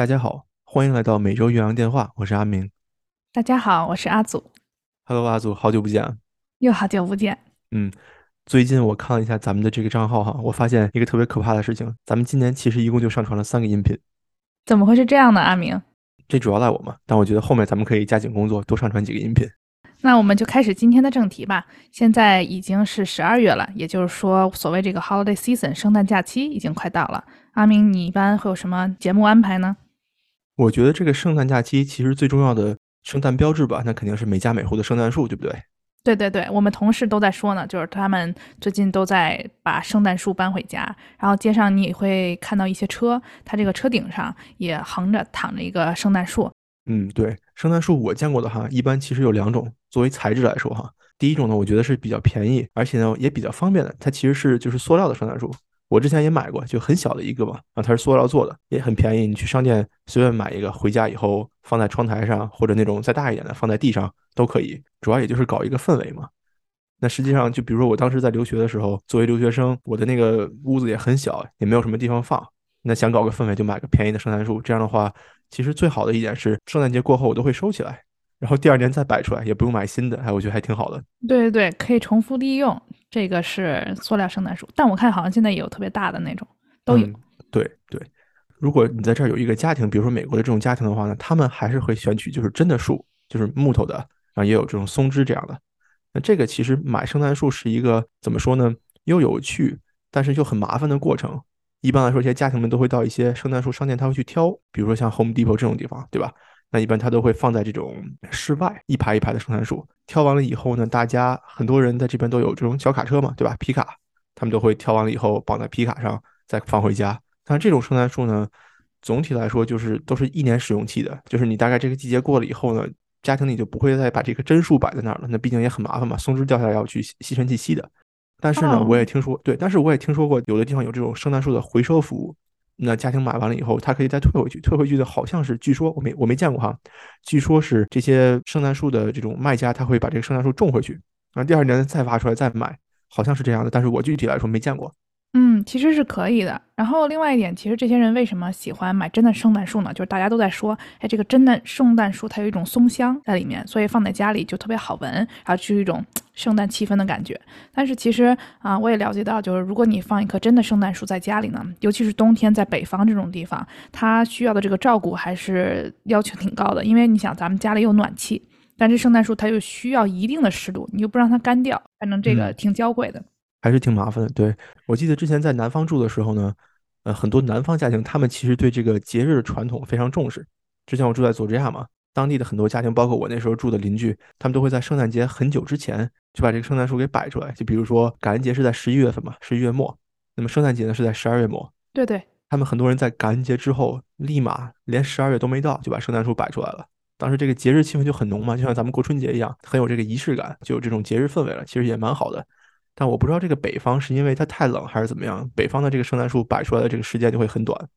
大家好，欢迎来到每周岳阳电话，我是阿明。大家好，我是阿祖。Hello，阿祖，好久不见。又好久不见。嗯，最近我看了一下咱们的这个账号哈，我发现一个特别可怕的事情，咱们今年其实一共就上传了三个音频。怎么会是这样呢？阿明？这主要赖我嘛，但我觉得后面咱们可以加紧工作，多上传几个音频。那我们就开始今天的正题吧。现在已经是十二月了，也就是说，所谓这个 holiday season 圣诞假期已经快到了。阿明，你一般会有什么节目安排呢？我觉得这个圣诞假期其实最重要的圣诞标志吧，那肯定是每家每户的圣诞树，对不对？对对对，我们同事都在说呢，就是他们最近都在把圣诞树搬回家，然后街上你也会看到一些车，它这个车顶上也横着躺着一个圣诞树。嗯，对，圣诞树我见过的哈，一般其实有两种。作为材质来说哈，第一种呢，我觉得是比较便宜，而且呢也比较方便的，它其实是就是塑料的圣诞树。我之前也买过，就很小的一个嘛，啊，它是塑料做的，也很便宜。你去商店随便买一个，回家以后放在窗台上，或者那种再大一点的放在地上都可以。主要也就是搞一个氛围嘛。那实际上，就比如说我当时在留学的时候，作为留学生，我的那个屋子也很小，也没有什么地方放。那想搞个氛围，就买个便宜的圣诞树。这样的话，其实最好的一点是，圣诞节过后我都会收起来，然后第二年再摆出来，也不用买新的。哎，我觉得还挺好的。对对对，可以重复利用。这个是塑料圣诞树，但我看好像现在也有特别大的那种，都有。对对，如果你在这儿有一个家庭，比如说美国的这种家庭的话呢，他们还是会选取就是真的树，就是木头的，然后也有这种松枝这样的。那这个其实买圣诞树是一个怎么说呢？又有趣，但是又很麻烦的过程。一般来说，这些家庭们都会到一些圣诞树商店，他会去挑，比如说像 Home Depot 这种地方，对吧？那一般它都会放在这种室外一排一排的圣诞树，挑完了以后呢，大家很多人在这边都有这种小卡车嘛，对吧？皮卡，他们都会挑完了以后绑在皮卡上再放回家。但这种圣诞树呢，总体来说就是都是一年使用期的，就是你大概这个季节过了以后呢，家庭里就不会再把这个真树摆在那儿了。那毕竟也很麻烦嘛，松枝掉下来要去吸尘器吸的。但是呢，我也听说，对，但是我也听说过有的地方有这种圣诞树的回收服务。那家庭买完了以后，他可以再退回去，退回去的好像是，据说我没我没见过哈，据说是这些圣诞树的这种卖家，他会把这个圣诞树种回去，然后第二年再挖出来再买，好像是这样的，但是我具体来说没见过。嗯，其实是可以的。然后另外一点，其实这些人为什么喜欢买真的圣诞树呢？就是大家都在说，哎，这个真的圣诞树它有一种松香在里面，所以放在家里就特别好闻，然后就是一种圣诞气氛的感觉。但是其实啊，我也了解到，就是如果你放一棵真的圣诞树在家里呢，尤其是冬天在北方这种地方，它需要的这个照顾还是要求挺高的。因为你想，咱们家里有暖气，但是圣诞树它又需要一定的湿度，你又不让它干掉，反正这个挺娇贵的。还是挺麻烦的。对我记得之前在南方住的时候呢，呃，很多南方家庭他们其实对这个节日的传统非常重视。之前我住在佐治亚嘛，当地的很多家庭，包括我那时候住的邻居，他们都会在圣诞节很久之前就把这个圣诞树给摆出来。就比如说感恩节是在十一月份嘛，十一月末，那么圣诞节呢是在十二月末。对对，他们很多人在感恩节之后，立马连十二月都没到就把圣诞树摆出来了。当时这个节日气氛就很浓嘛，就像咱们过春节一样，很有这个仪式感，就有这种节日氛围了。其实也蛮好的。但我不知道这个北方是因为它太冷还是怎么样，北方的这个圣诞树摆出来的这个时间就会很短。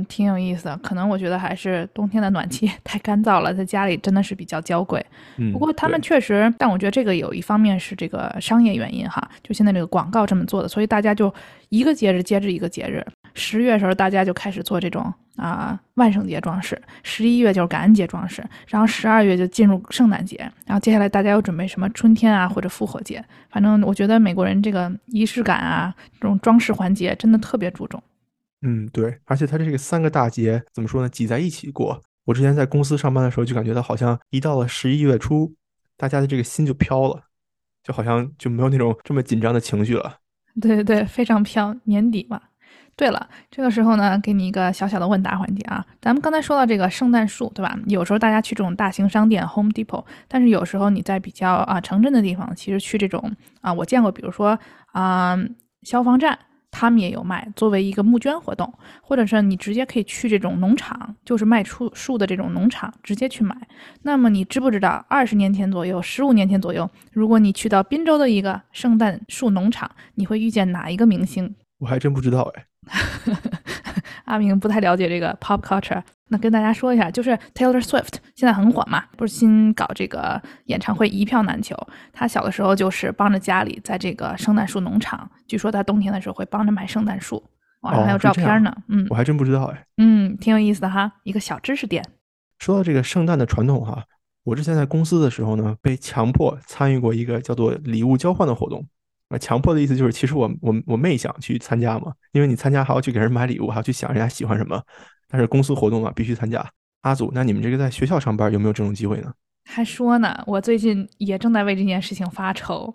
嗯，挺有意思的。可能我觉得还是冬天的暖气 太干燥了，在家里真的是比较娇贵。嗯，不过他们确实，但我觉得这个有一方面是这个商业原因哈，就现在这个广告这么做的，所以大家就一个节日接着一个节日。十月的时候，大家就开始做这种啊万圣节装饰；十一月就是感恩节装饰，然后十二月就进入圣诞节，然后接下来大家又准备什么春天啊或者复活节。反正我觉得美国人这个仪式感啊，这种装饰环节真的特别注重。嗯，对，而且它这个三个大节怎么说呢？挤在一起过。我之前在公司上班的时候，就感觉到好像一到了十一月初，大家的这个心就飘了，就好像就没有那种这么紧张的情绪了。对对对，非常飘，年底嘛。对了，这个时候呢，给你一个小小的问答环节啊。咱们刚才说到这个圣诞树，对吧？有时候大家去这种大型商店 Home Depot，但是有时候你在比较啊城镇的地方，其实去这种啊，我见过，比如说啊消防站，他们也有卖，作为一个募捐活动，或者是你直接可以去这种农场，就是卖出树的这种农场，直接去买。那么你知不知道，二十年前左右，十五年前左右，如果你去到滨州的一个圣诞树农场，你会遇见哪一个明星？我还真不知道哎。阿明不太了解这个 pop culture，那跟大家说一下，就是 Taylor Swift 现在很火嘛，不是新搞这个演唱会一票难求。他小的时候就是帮着家里在这个圣诞树农场，据说他冬天的时候会帮着买圣诞树，网上还有照片呢。嗯，我还真不知道哎。嗯，挺有意思的哈，一个小知识点。说到这个圣诞的传统哈，我之前在公司的时候呢，被强迫参与过一个叫做礼物交换的活动。啊，强迫的意思就是，其实我我我妹想去参加嘛，因为你参加还要去给人买礼物，还要去想人家喜欢什么。但是公司活动嘛，必须参加。阿祖，那你们这个在学校上班有没有这种机会呢？还说呢，我最近也正在为这件事情发愁。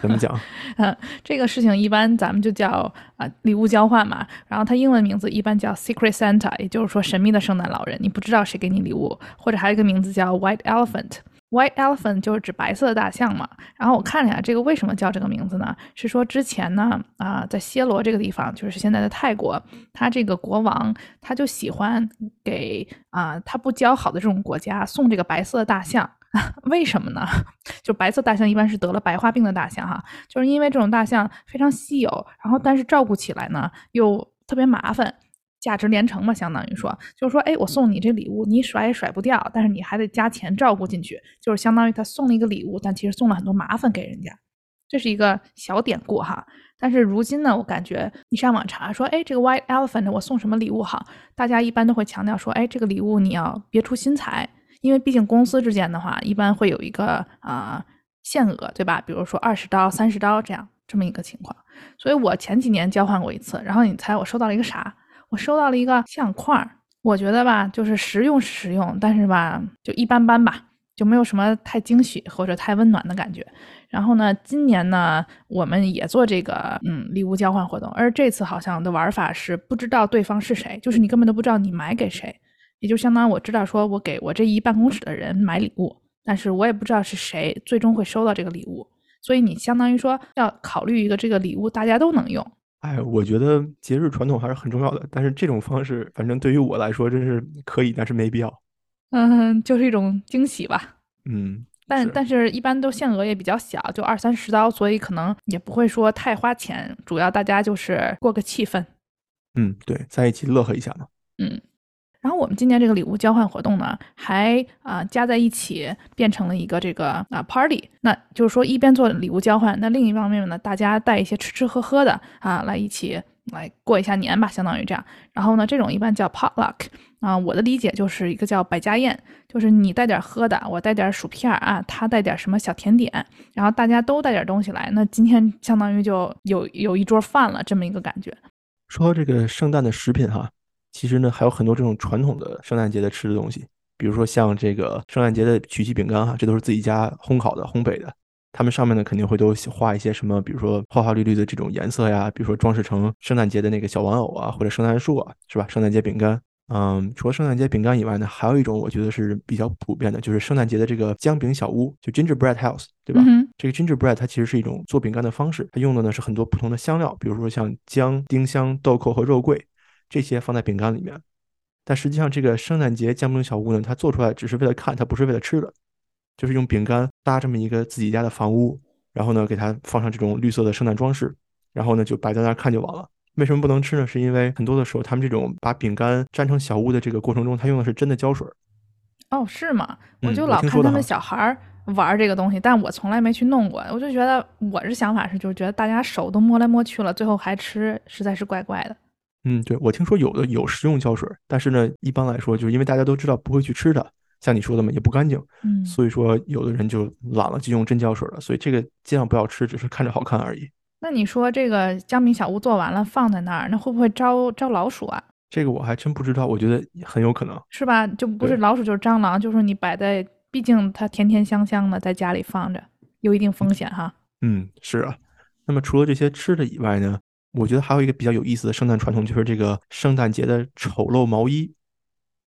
怎么讲？嗯，这个事情一般咱们就叫啊礼物交换嘛。然后它英文名字一般叫 Secret Santa，也就是说神秘的圣诞老人，你不知道谁给你礼物。或者还有一个名字叫 White Elephant。White elephant 就是指白色的大象嘛，然后我看了一下这个为什么叫这个名字呢？是说之前呢，啊，在暹罗这个地方，就是现在的泰国，他这个国王他就喜欢给啊他不交好的这种国家送这个白色的大象，为什么呢？就白色大象一般是得了白化病的大象哈，就是因为这种大象非常稀有，然后但是照顾起来呢又特别麻烦。价值连城嘛，相当于说，就是说，哎，我送你这礼物，你甩也甩不掉，但是你还得加钱照顾进去，就是相当于他送了一个礼物，但其实送了很多麻烦给人家，这是一个小典故哈。但是如今呢，我感觉你上网查说，哎，这个 White Elephant 我送什么礼物好？大家一般都会强调说，哎，这个礼物你要别出心裁，因为毕竟公司之间的话，一般会有一个啊限额，对吧？比如说二十刀、三十刀这样这么一个情况。所以我前几年交换过一次，然后你猜我收到了一个啥？我收到了一个相框，我觉得吧，就是实用实用，但是吧，就一般般吧，就没有什么太惊喜或者太温暖的感觉。然后呢，今年呢，我们也做这个嗯礼物交换活动，而这次好像的玩法是不知道对方是谁，就是你根本都不知道你买给谁，也就相当于我知道说我给我这一办公室的人买礼物，但是我也不知道是谁最终会收到这个礼物，所以你相当于说要考虑一个这个礼物大家都能用。哎，我觉得节日传统还是很重要的，但是这种方式，反正对于我来说，真是可以，但是没必要。嗯，就是一种惊喜吧。嗯，但但是一般都限额也比较小，就二三十刀，所以可能也不会说太花钱，主要大家就是过个气氛。嗯，对，在一起乐呵一下嘛。嗯。然后我们今年这个礼物交换活动呢，还啊加在一起变成了一个这个啊 party，那就是说一边做礼物交换，那另一方面呢，大家带一些吃吃喝喝的啊来一起来过一下年吧，相当于这样。然后呢，这种一般叫 potluck 啊，我的理解就是一个叫百家宴，就是你带点喝的，我带点薯片啊，他带点什么小甜点，然后大家都带点东西来，那今天相当于就有有一桌饭了，这么一个感觉。说这个圣诞的食品哈。其实呢，还有很多这种传统的圣诞节的吃的东西，比如说像这个圣诞节的曲奇饼干哈，这都是自己家烘烤的、烘焙的。他们上面呢肯定会都画一些什么，比如说花花绿绿的这种颜色呀，比如说装饰成圣诞节的那个小玩偶啊，或者圣诞树啊，是吧？圣诞节饼干，嗯，除了圣诞节饼干以外呢，还有一种我觉得是比较普遍的，就是圣诞节的这个姜饼小屋，就 gingerbread house，对吧？这个 gingerbread 它其实是一种做饼干的方式，它用的呢是很多不同的香料，比如说像姜、丁香、豆蔻和肉桂。这些放在饼干里面，但实际上这个圣诞节姜饼小屋呢，它做出来只是为了看，它不是为了吃的，就是用饼干搭这么一个自己家的房屋，然后呢给它放上这种绿色的圣诞装饰，然后呢就摆在那儿看就完了。为什么不能吃呢？是因为很多的时候他们这种把饼干粘成小屋的这个过程中，他用的是真的胶水。哦，是吗？我就老看他们小孩玩这个东西，但我从来没去弄过。我就觉得我是想法是，就是觉得大家手都摸来摸去了，最后还吃，实在是怪怪的。嗯，对，我听说有的有食用胶水，但是呢，一般来说，就是因为大家都知道不会去吃它，像你说的嘛，也不干净，嗯，所以说有的人就懒了，就用真胶水了。所以这个尽量不要吃，只是看着好看而已。那你说这个姜饼小屋做完了放在那儿，那会不会招招老鼠啊？这个我还真不知道，我觉得很有可能是吧？就不是老鼠就是蟑螂，就是你摆在，毕竟它甜甜香香的，在家里放着，有一定风险哈。嗯，是啊。那么除了这些吃的以外呢？我觉得还有一个比较有意思的圣诞传统，就是这个圣诞节的丑陋毛衣。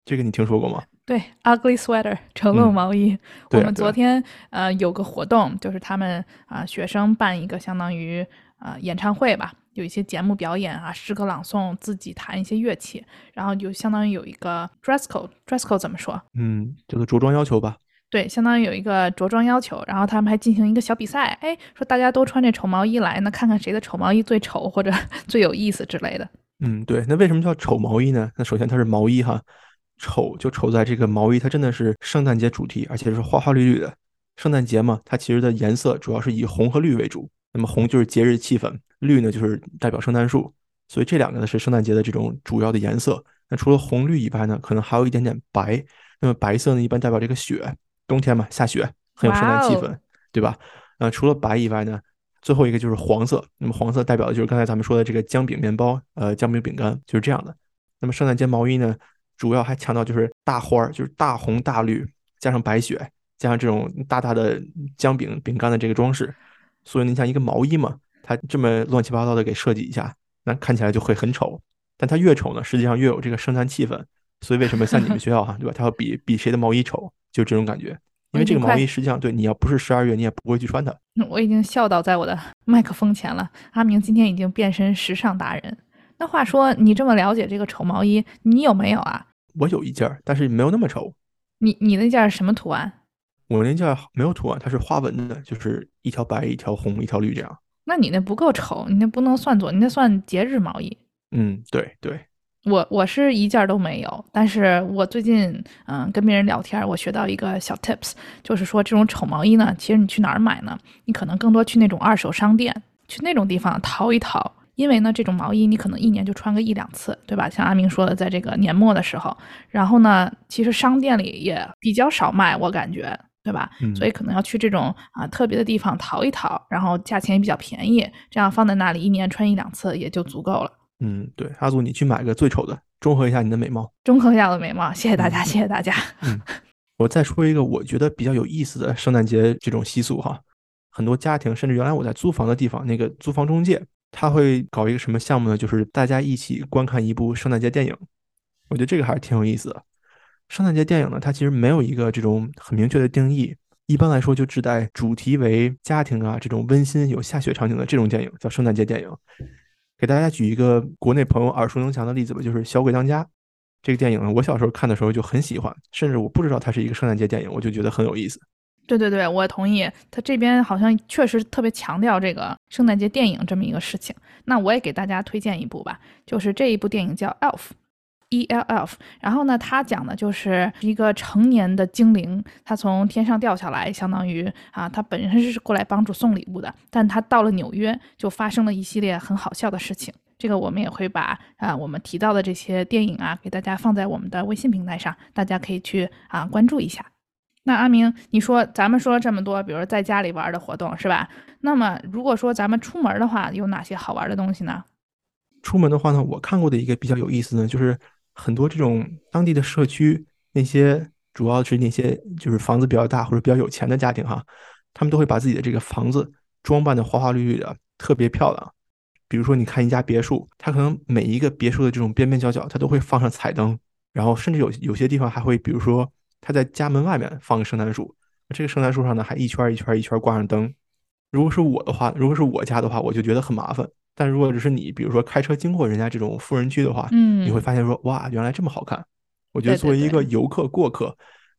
这个你听说过吗？对，ugly sweater，丑陋毛衣。我们昨天呃有个活动，就是他们啊学生办一个相当于啊演唱会吧，有一些节目表演啊，诗歌朗诵，自己弹一些乐器，然后就相当于有一个 dress code。dress code 怎么说？嗯，叫做着装要求吧。对，相当于有一个着装要求，然后他们还进行一个小比赛，哎，说大家都穿这丑毛衣来，那看看谁的丑毛衣最丑或者 最有意思之类的。嗯，对，那为什么叫丑毛衣呢？那首先它是毛衣哈，丑就丑在这个毛衣，它真的是圣诞节主题，而且是花花绿绿的。圣诞节嘛，它其实的颜色主要是以红和绿为主，那么红就是节日气氛，绿呢就是代表圣诞树，所以这两个呢是圣诞节的这种主要的颜色。那除了红绿以外呢，可能还有一点点白。那么白色呢，一般代表这个雪，冬天嘛，下雪很有圣诞气氛，对吧？呃，除了白以外呢，最后一个就是黄色。那么黄色代表的就是刚才咱们说的这个姜饼面包，呃，姜饼饼干就是这样的。那么圣诞节毛衣呢，主要还强调就是大花儿，就是大红大绿，加上白雪，加上这种大大的姜饼饼干的这个装饰。所以你像一个毛衣嘛，它这么乱七八糟的给设计一下，那看起来就会很丑。但它越丑呢，实际上越有这个圣诞气氛。所以为什么像你们学校哈，对吧？它要比比谁的毛衣丑，就这种感觉。因为这个毛衣实际上对你要不是十二月，你也不会去穿它。我已经笑倒在我的麦克风前了。阿明今天已经变身时尚达人。那话说，你这么了解这个丑毛衣，你有没有啊？我有一件，但是没有那么丑。你你那件什么图案？我那件没有图案，它是花纹的，就是一条白、一条红、一条绿这样。那你那不够丑，你那不能算作，你那算节日毛衣。嗯，对对。我我是一件都没有，但是我最近嗯跟别人聊天，我学到一个小 tips，就是说这种丑毛衣呢，其实你去哪儿买呢？你可能更多去那种二手商店，去那种地方淘一淘，因为呢这种毛衣你可能一年就穿个一两次，对吧？像阿明说的，在这个年末的时候，然后呢，其实商店里也比较少卖，我感觉，对吧？所以可能要去这种啊特别的地方淘一淘，然后价钱也比较便宜，这样放在那里一年穿一两次也就足够了。嗯，对，阿祖，你去买个最丑的，中和一下你的美貌，中和一下我的美貌，谢谢大家，谢谢大家。嗯，我再说一个我觉得比较有意思的圣诞节这种习俗哈，很多家庭甚至原来我在租房的地方，那个租房中介他会搞一个什么项目呢？就是大家一起观看一部圣诞节电影，我觉得这个还是挺有意思的。圣诞节电影呢，它其实没有一个这种很明确的定义，一般来说就指代主题为家庭啊这种温馨有下雪场景的这种电影叫圣诞节电影。给大家举一个国内朋友耳熟能详的例子吧，就是《小鬼当家》这个电影呢。我小时候看的时候就很喜欢，甚至我不知道它是一个圣诞节电影，我就觉得很有意思。对对对，我同意。他这边好像确实特别强调这个圣诞节电影这么一个事情。那我也给大家推荐一部吧，就是这一部电影叫《Elf》。E L F，然后呢，他讲的就是一个成年的精灵，他从天上掉下来，相当于啊，他本身是过来帮助送礼物的，但他到了纽约就发生了一系列很好笑的事情。这个我们也会把啊我们提到的这些电影啊给大家放在我们的微信平台上，大家可以去啊关注一下。那阿明，你说咱们说了这么多，比如在家里玩的活动是吧？那么如果说咱们出门的话，有哪些好玩的东西呢？出门的话呢，我看过的一个比较有意思呢，就是。很多这种当地的社区，那些主要是那些就是房子比较大或者比较有钱的家庭哈，他们都会把自己的这个房子装扮的花花绿绿的，特别漂亮。比如说，你看一家别墅，它可能每一个别墅的这种边边角角，它都会放上彩灯，然后甚至有有些地方还会，比如说他在家门外面放个圣诞树，这个圣诞树上呢还一圈一圈一圈挂上灯。如果是我的话，如果是我家的话，我就觉得很麻烦。但如果只是你，比如说开车经过人家这种富人区的话，嗯，你会发现说，哇，原来这么好看。我觉得作为一个游客过客，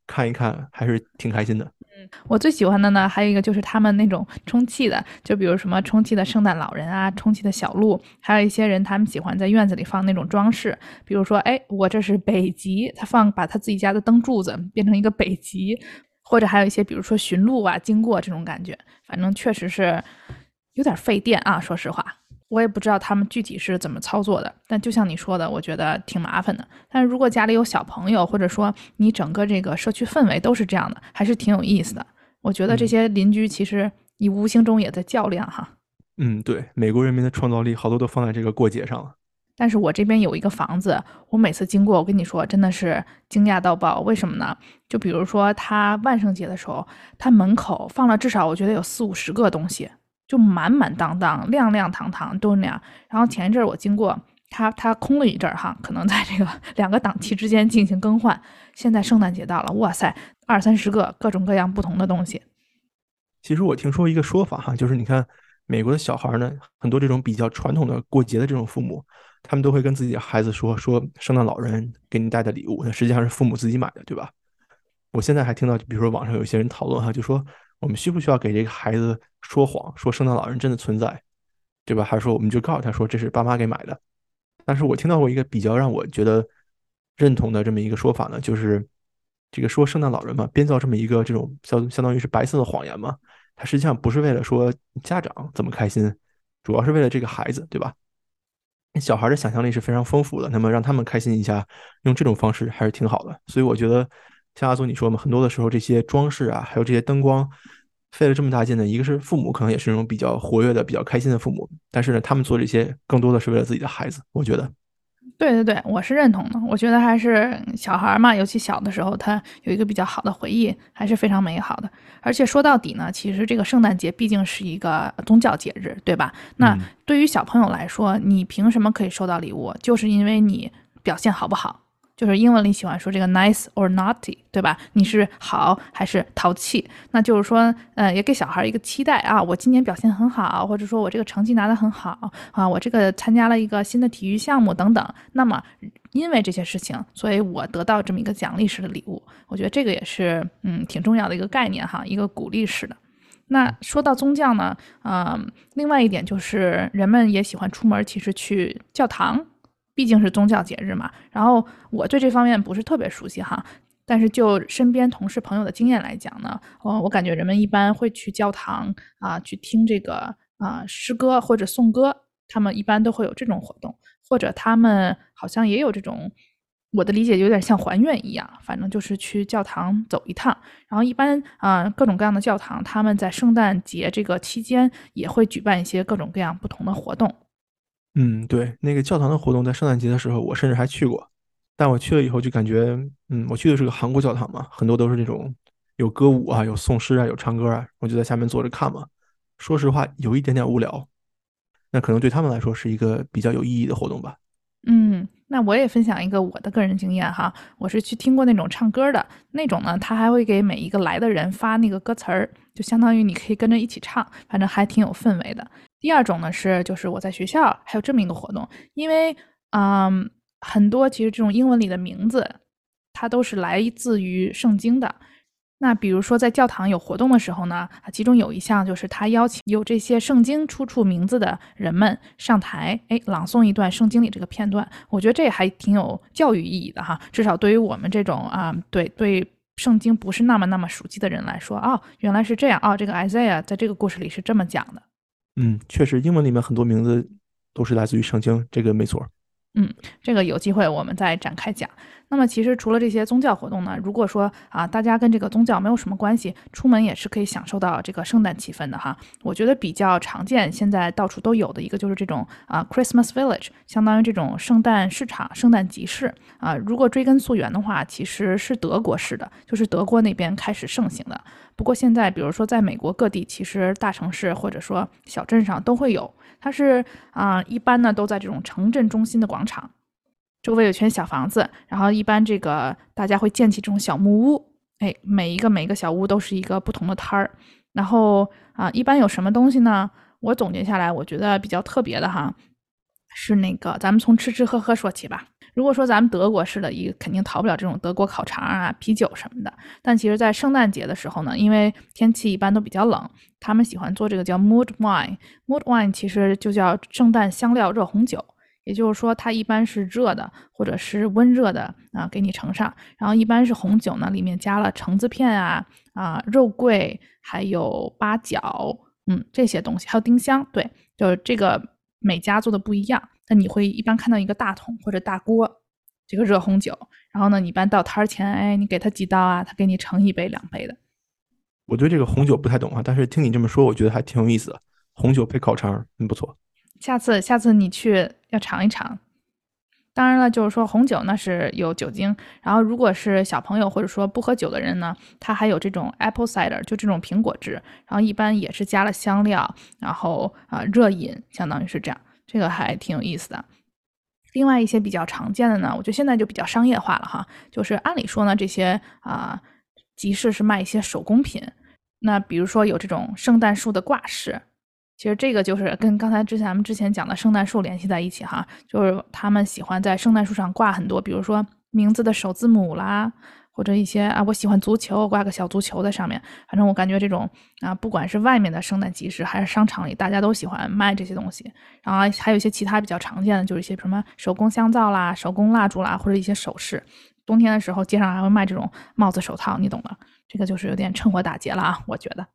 看一看还是挺开心的。嗯，我最喜欢的呢，还有一个就是他们那种充气的，就比如什么充气的圣诞老人啊，充气的小鹿，还有一些人他们喜欢在院子里放那种装饰，比如说，哎，我这是北极，他放把他自己家的灯柱子变成一个北极，或者还有一些比如说驯鹿啊经过这种感觉，反正确实是有点费电啊，说实话。我也不知道他们具体是怎么操作的，但就像你说的，我觉得挺麻烦的。但是如果家里有小朋友，或者说你整个这个社区氛围都是这样的，还是挺有意思的。我觉得这些邻居其实你无形中也在较量哈。嗯，对，美国人民的创造力好多都放在这个过节上了。但是我这边有一个房子，我每次经过，我跟你说，真的是惊讶到爆。为什么呢？就比如说他万圣节的时候，他门口放了至少我觉得有四五十个东西。就满满当当、亮亮堂堂都是那样。然后前一阵儿我经过，它它空了一阵儿哈，可能在这个 两个档期之间进行更换。现在圣诞节到了，哇塞，二三十个各种各样不同的东西。其实我听说一个说法哈，就是你看美国的小孩呢，很多这种比较传统的过节的这种父母，他们都会跟自己的孩子说说圣诞老人给你带的礼物，那实际上是父母自己买的，对吧？我现在还听到，比如说网上有些人讨论哈，就说。我们需不需要给这个孩子说谎，说圣诞老人真的存在，对吧？还是说我们就告诉他说这是爸妈给买的？但是我听到过一个比较让我觉得认同的这么一个说法呢，就是这个说圣诞老人嘛，编造这么一个这种相相当于是白色的谎言嘛，他实际上不是为了说家长怎么开心，主要是为了这个孩子，对吧？小孩的想象力是非常丰富的，那么让他们开心一下，用这种方式还是挺好的。所以我觉得，像阿祖你说嘛，很多的时候这些装饰啊，还有这些灯光，费了这么大劲呢，一个是父母可能也是那种比较活跃的、比较开心的父母，但是呢，他们做这些更多的是为了自己的孩子，我觉得。对对对，我是认同的。我觉得还是小孩嘛，尤其小的时候，他有一个比较好的回忆，还是非常美好的。而且说到底呢，其实这个圣诞节毕竟是一个宗教节日，对吧？那对于小朋友来说，你凭什么可以收到礼物？就是因为你表现好不好。就是英文里喜欢说这个 nice or naughty，对吧？你是好还是淘气？那就是说，呃，也给小孩一个期待啊，我今年表现很好，或者说我这个成绩拿得很好啊，我这个参加了一个新的体育项目等等。那么，因为这些事情，所以我得到这么一个奖励式的礼物。我觉得这个也是，嗯，挺重要的一个概念哈，一个鼓励式的。那说到宗教呢，嗯，另外一点就是人们也喜欢出门，其实去教堂。毕竟是宗教节日嘛，然后我对这方面不是特别熟悉哈，但是就身边同事朋友的经验来讲呢，哦，我感觉人们一般会去教堂啊，去听这个啊诗歌或者颂歌，他们一般都会有这种活动，或者他们好像也有这种，我的理解有点像还愿一样，反正就是去教堂走一趟，然后一般啊各种各样的教堂，他们在圣诞节这个期间也会举办一些各种各样不同的活动。嗯，对，那个教堂的活动在圣诞节的时候，我甚至还去过。但我去了以后就感觉，嗯，我去的是个韩国教堂嘛，很多都是那种有歌舞啊，有颂诗啊，有唱歌啊，我就在下面坐着看嘛。说实话，有一点点无聊。那可能对他们来说是一个比较有意义的活动吧。嗯，那我也分享一个我的个人经验哈，我是去听过那种唱歌的那种呢，他还会给每一个来的人发那个歌词儿，就相当于你可以跟着一起唱，反正还挺有氛围的。第二种呢是，就是我在学校还有这么一个活动，因为嗯，很多其实这种英文里的名字，它都是来自于圣经的。那比如说在教堂有活动的时候呢，啊，其中有一项就是他邀请有这些圣经出处名字的人们上台，哎，朗诵一段圣经里这个片段。我觉得这还挺有教育意义的哈，至少对于我们这种啊，对对圣经不是那么那么熟悉的人来说，哦，原来是这样哦，这个 Isaiah 在这个故事里是这么讲的。嗯，确实，英文里面很多名字都是来自于圣经，这个没错。嗯，这个有机会我们再展开讲。那么其实除了这些宗教活动呢，如果说啊大家跟这个宗教没有什么关系，出门也是可以享受到这个圣诞气氛的哈。我觉得比较常见，现在到处都有的一个就是这种啊 Christmas Village，相当于这种圣诞市场、圣诞集市啊。如果追根溯源的话，其实是德国式的，就是德国那边开始盛行的。不过现在比如说在美国各地，其实大城市或者说小镇上都会有。它是啊，一般呢都在这种城镇中心的广场，周围有圈小房子，然后一般这个大家会建起这种小木屋，哎，每一个每一个小屋都是一个不同的摊儿，然后啊，一般有什么东西呢？我总结下来，我觉得比较特别的哈，是那个咱们从吃吃喝喝说起吧。如果说咱们德国式的，一个肯定逃不了这种德国烤肠啊、啤酒什么的。但其实，在圣诞节的时候呢，因为天气一般都比较冷，他们喜欢做这个叫 mood wine。mood wine 其实就叫圣诞香料热红酒，也就是说，它一般是热的或者是温热的啊，给你盛上。然后一般是红酒呢，里面加了橙子片啊、啊肉桂，还有八角，嗯，这些东西，还有丁香。对，就是这个每家做的不一样。那你会一般看到一个大桶或者大锅，这个热红酒，然后呢，你一般到摊儿前，哎，你给他几刀啊，他给你盛一杯两杯的。我对这个红酒不太懂啊，但是听你这么说，我觉得还挺有意思的。红酒配烤肠，嗯，不错。下次下次你去要尝一尝。当然了，就是说红酒那是有酒精，然后如果是小朋友或者说不喝酒的人呢，他还有这种 apple cider，就这种苹果汁，然后一般也是加了香料，然后啊热饮，相当于是这样。这个还挺有意思的。另外一些比较常见的呢，我觉得现在就比较商业化了哈。就是按理说呢，这些啊集市是卖一些手工品。那比如说有这种圣诞树的挂饰，其实这个就是跟刚才之前咱们之前讲的圣诞树联系在一起哈。就是他们喜欢在圣诞树上挂很多，比如说名字的首字母啦。或者一些啊，我喜欢足球，挂个小足球在上面。反正我感觉这种啊，不管是外面的圣诞集市，还是商场里，大家都喜欢卖这些东西。然后还有一些其他比较常见的，就是一些什么手工香皂啦、手工蜡烛啦，或者一些首饰。冬天的时候，街上还会卖这种帽子、手套，你懂的。这个就是有点趁火打劫了啊，我觉得。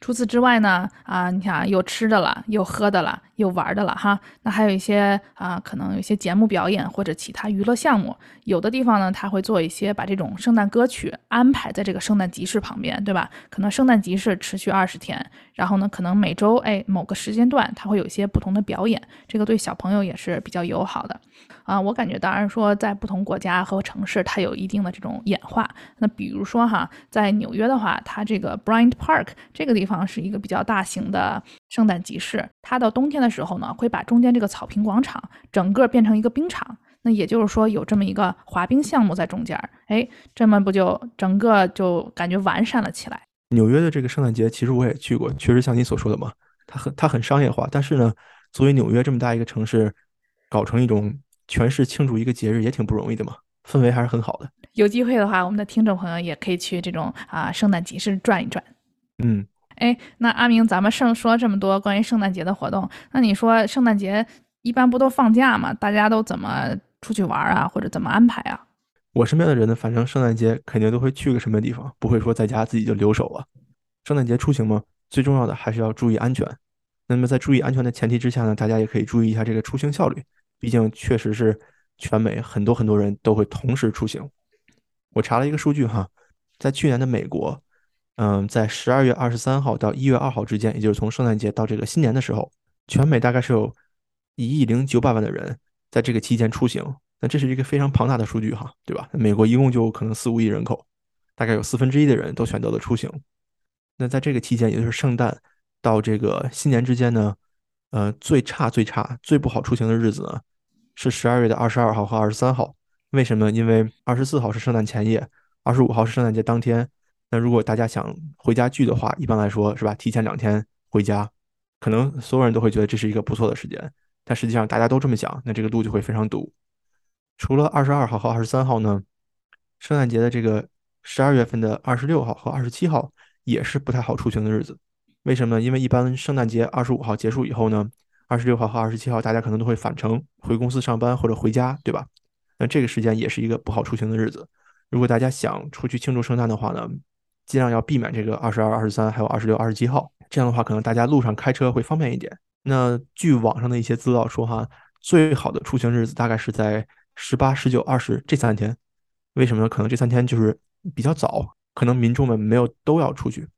除此之外呢，啊，你看有吃的了，有喝的了，有玩的了哈。那还有一些啊，可能有一些节目表演或者其他娱乐项目。有的地方呢，他会做一些把这种圣诞歌曲安排在这个圣诞集市旁边，对吧？可能圣诞集市持续二十天，然后呢，可能每周哎某个时间段，他会有一些不同的表演，这个对小朋友也是比较友好的。啊，我感觉当然说在不同国家和城市，它有一定的这种演化。那比如说哈，在纽约的话，它这个 Bryant Park 这个地方是一个比较大型的圣诞集市。它到冬天的时候呢，会把中间这个草坪广场整个变成一个冰场。那也就是说有这么一个滑冰项目在中间，哎，这么不就整个就感觉完善了起来。纽约的这个圣诞节其实我也去过，确实像你所说的嘛，它很它很商业化，但是呢，作为纽约这么大一个城市，搞成一种。全市庆祝一个节日也挺不容易的嘛，氛围还是很好的。有机会的话，我们的听众朋友也可以去这种啊圣诞集市转一转。嗯，哎，那阿明，咱们圣说这么多关于圣诞节的活动，那你说圣诞节一般不都放假吗？大家都怎么出去玩啊，或者怎么安排啊？我身边的人呢，反正圣诞节肯定都会去个什么地方，不会说在家自己就留守了。圣诞节出行嘛，最重要的还是要注意安全。那么在注意安全的前提之下呢，大家也可以注意一下这个出行效率。毕竟确实是全美很多很多人都会同时出行。我查了一个数据哈，在去年的美国，嗯，在十二月二十三号到一月二号之间，也就是从圣诞节到这个新年的时候，全美大概是有一亿零九百万的人在这个期间出行。那这是一个非常庞大的数据哈，对吧？美国一共就可能四五亿人口，大概有四分之一的人都选择了出行。那在这个期间，也就是圣诞到这个新年之间呢？呃，最差、最差、最不好出行的日子呢，是十二月的二十二号和二十三号。为什么？因为二十四号是圣诞前夜，二十五号是圣诞节当天。那如果大家想回家聚的话，一般来说是吧？提前两天回家，可能所有人都会觉得这是一个不错的时间。但实际上大家都这么想，那这个路就会非常堵。除了二十二号和二十三号呢，圣诞节的这个十二月份的二十六号和二十七号也是不太好出行的日子。为什么呢？因为一般圣诞节二十五号结束以后呢，二十六号和二十七号大家可能都会返程回公司上班或者回家，对吧？那这个时间也是一个不好出行的日子。如果大家想出去庆祝圣诞的话呢，尽量要避免这个二十二、二十三还有二十六、二十七号。这样的话，可能大家路上开车会方便一点。那据网上的一些资料说，哈，最好的出行日子大概是在十八、十九、二十这三天。为什么呢？可能这三天就是比较早，可能民众们没有都要出去。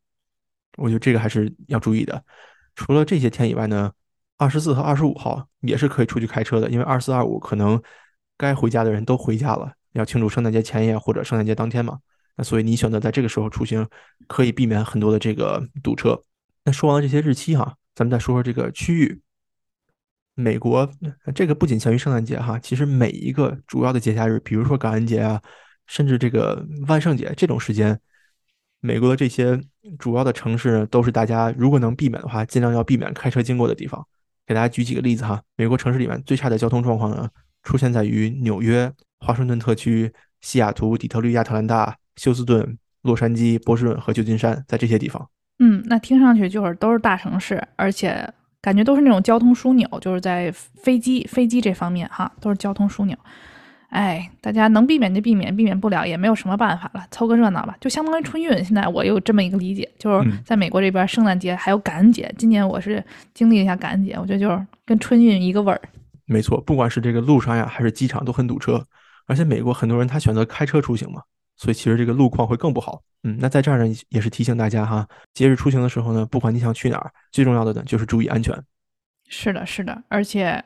我觉得这个还是要注意的。除了这些天以外呢，二十四和二十五号也是可以出去开车的，因为二四二五可能该回家的人都回家了，要庆祝圣诞节前夜或者圣诞节当天嘛。所以你选择在这个时候出行，可以避免很多的这个堵车。那说完了这些日期哈，咱们再说说这个区域。美国这个不仅限于圣诞节哈，其实每一个主要的节假日，比如说感恩节啊，甚至这个万圣节这种时间。美国的这些主要的城市都是大家如果能避免的话，尽量要避免开车经过的地方。给大家举几个例子哈，美国城市里面最差的交通状况呢，出现在于纽约、华盛顿特区、西雅图、底特律、亚特兰大、休斯顿、洛杉矶、波士顿和旧金山，在这些地方。嗯，那听上去就是都是大城市，而且感觉都是那种交通枢纽，就是在飞机飞机这方面哈，都是交通枢纽。哎，大家能避免就避免，避免不了也没有什么办法了，凑个热闹吧，就相当于春运。现在我有这么一个理解，就是在美国这边，圣诞节还有感恩节。今年我是经历了一下感恩节，我觉得就是跟春运一个味儿。没错，不管是这个路上呀，还是机场都很堵车，而且美国很多人他选择开车出行嘛，所以其实这个路况会更不好。嗯，那在这儿呢，也是提醒大家哈，节日出行的时候呢，不管你想去哪儿，最重要的呢就是注意安全。是的，是的，而且。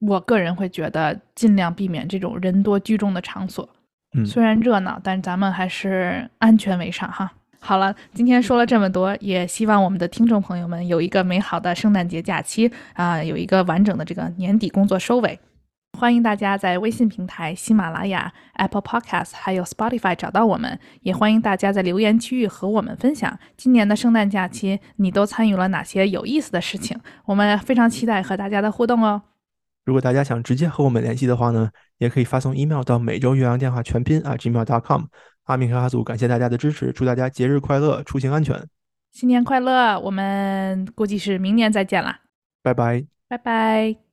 我个人会觉得尽量避免这种人多聚众的场所，嗯，虽然热闹，但咱们还是安全为上哈。好了，今天说了这么多，也希望我们的听众朋友们有一个美好的圣诞节假期啊，有一个完整的这个年底工作收尾。欢迎大家在微信平台、喜马拉雅、Apple Podcast 还有 Spotify 找到我们，也欢迎大家在留言区域和我们分享今年的圣诞假期你都参与了哪些有意思的事情。我们非常期待和大家的互动哦。如果大家想直接和我们联系的话呢，也可以发送 email 到每周岳阳电话全拼啊 gmail.com。阿明和阿祖感谢大家的支持，祝大家节日快乐，出行安全，新年快乐！我们估计是明年再见啦，拜拜，拜拜。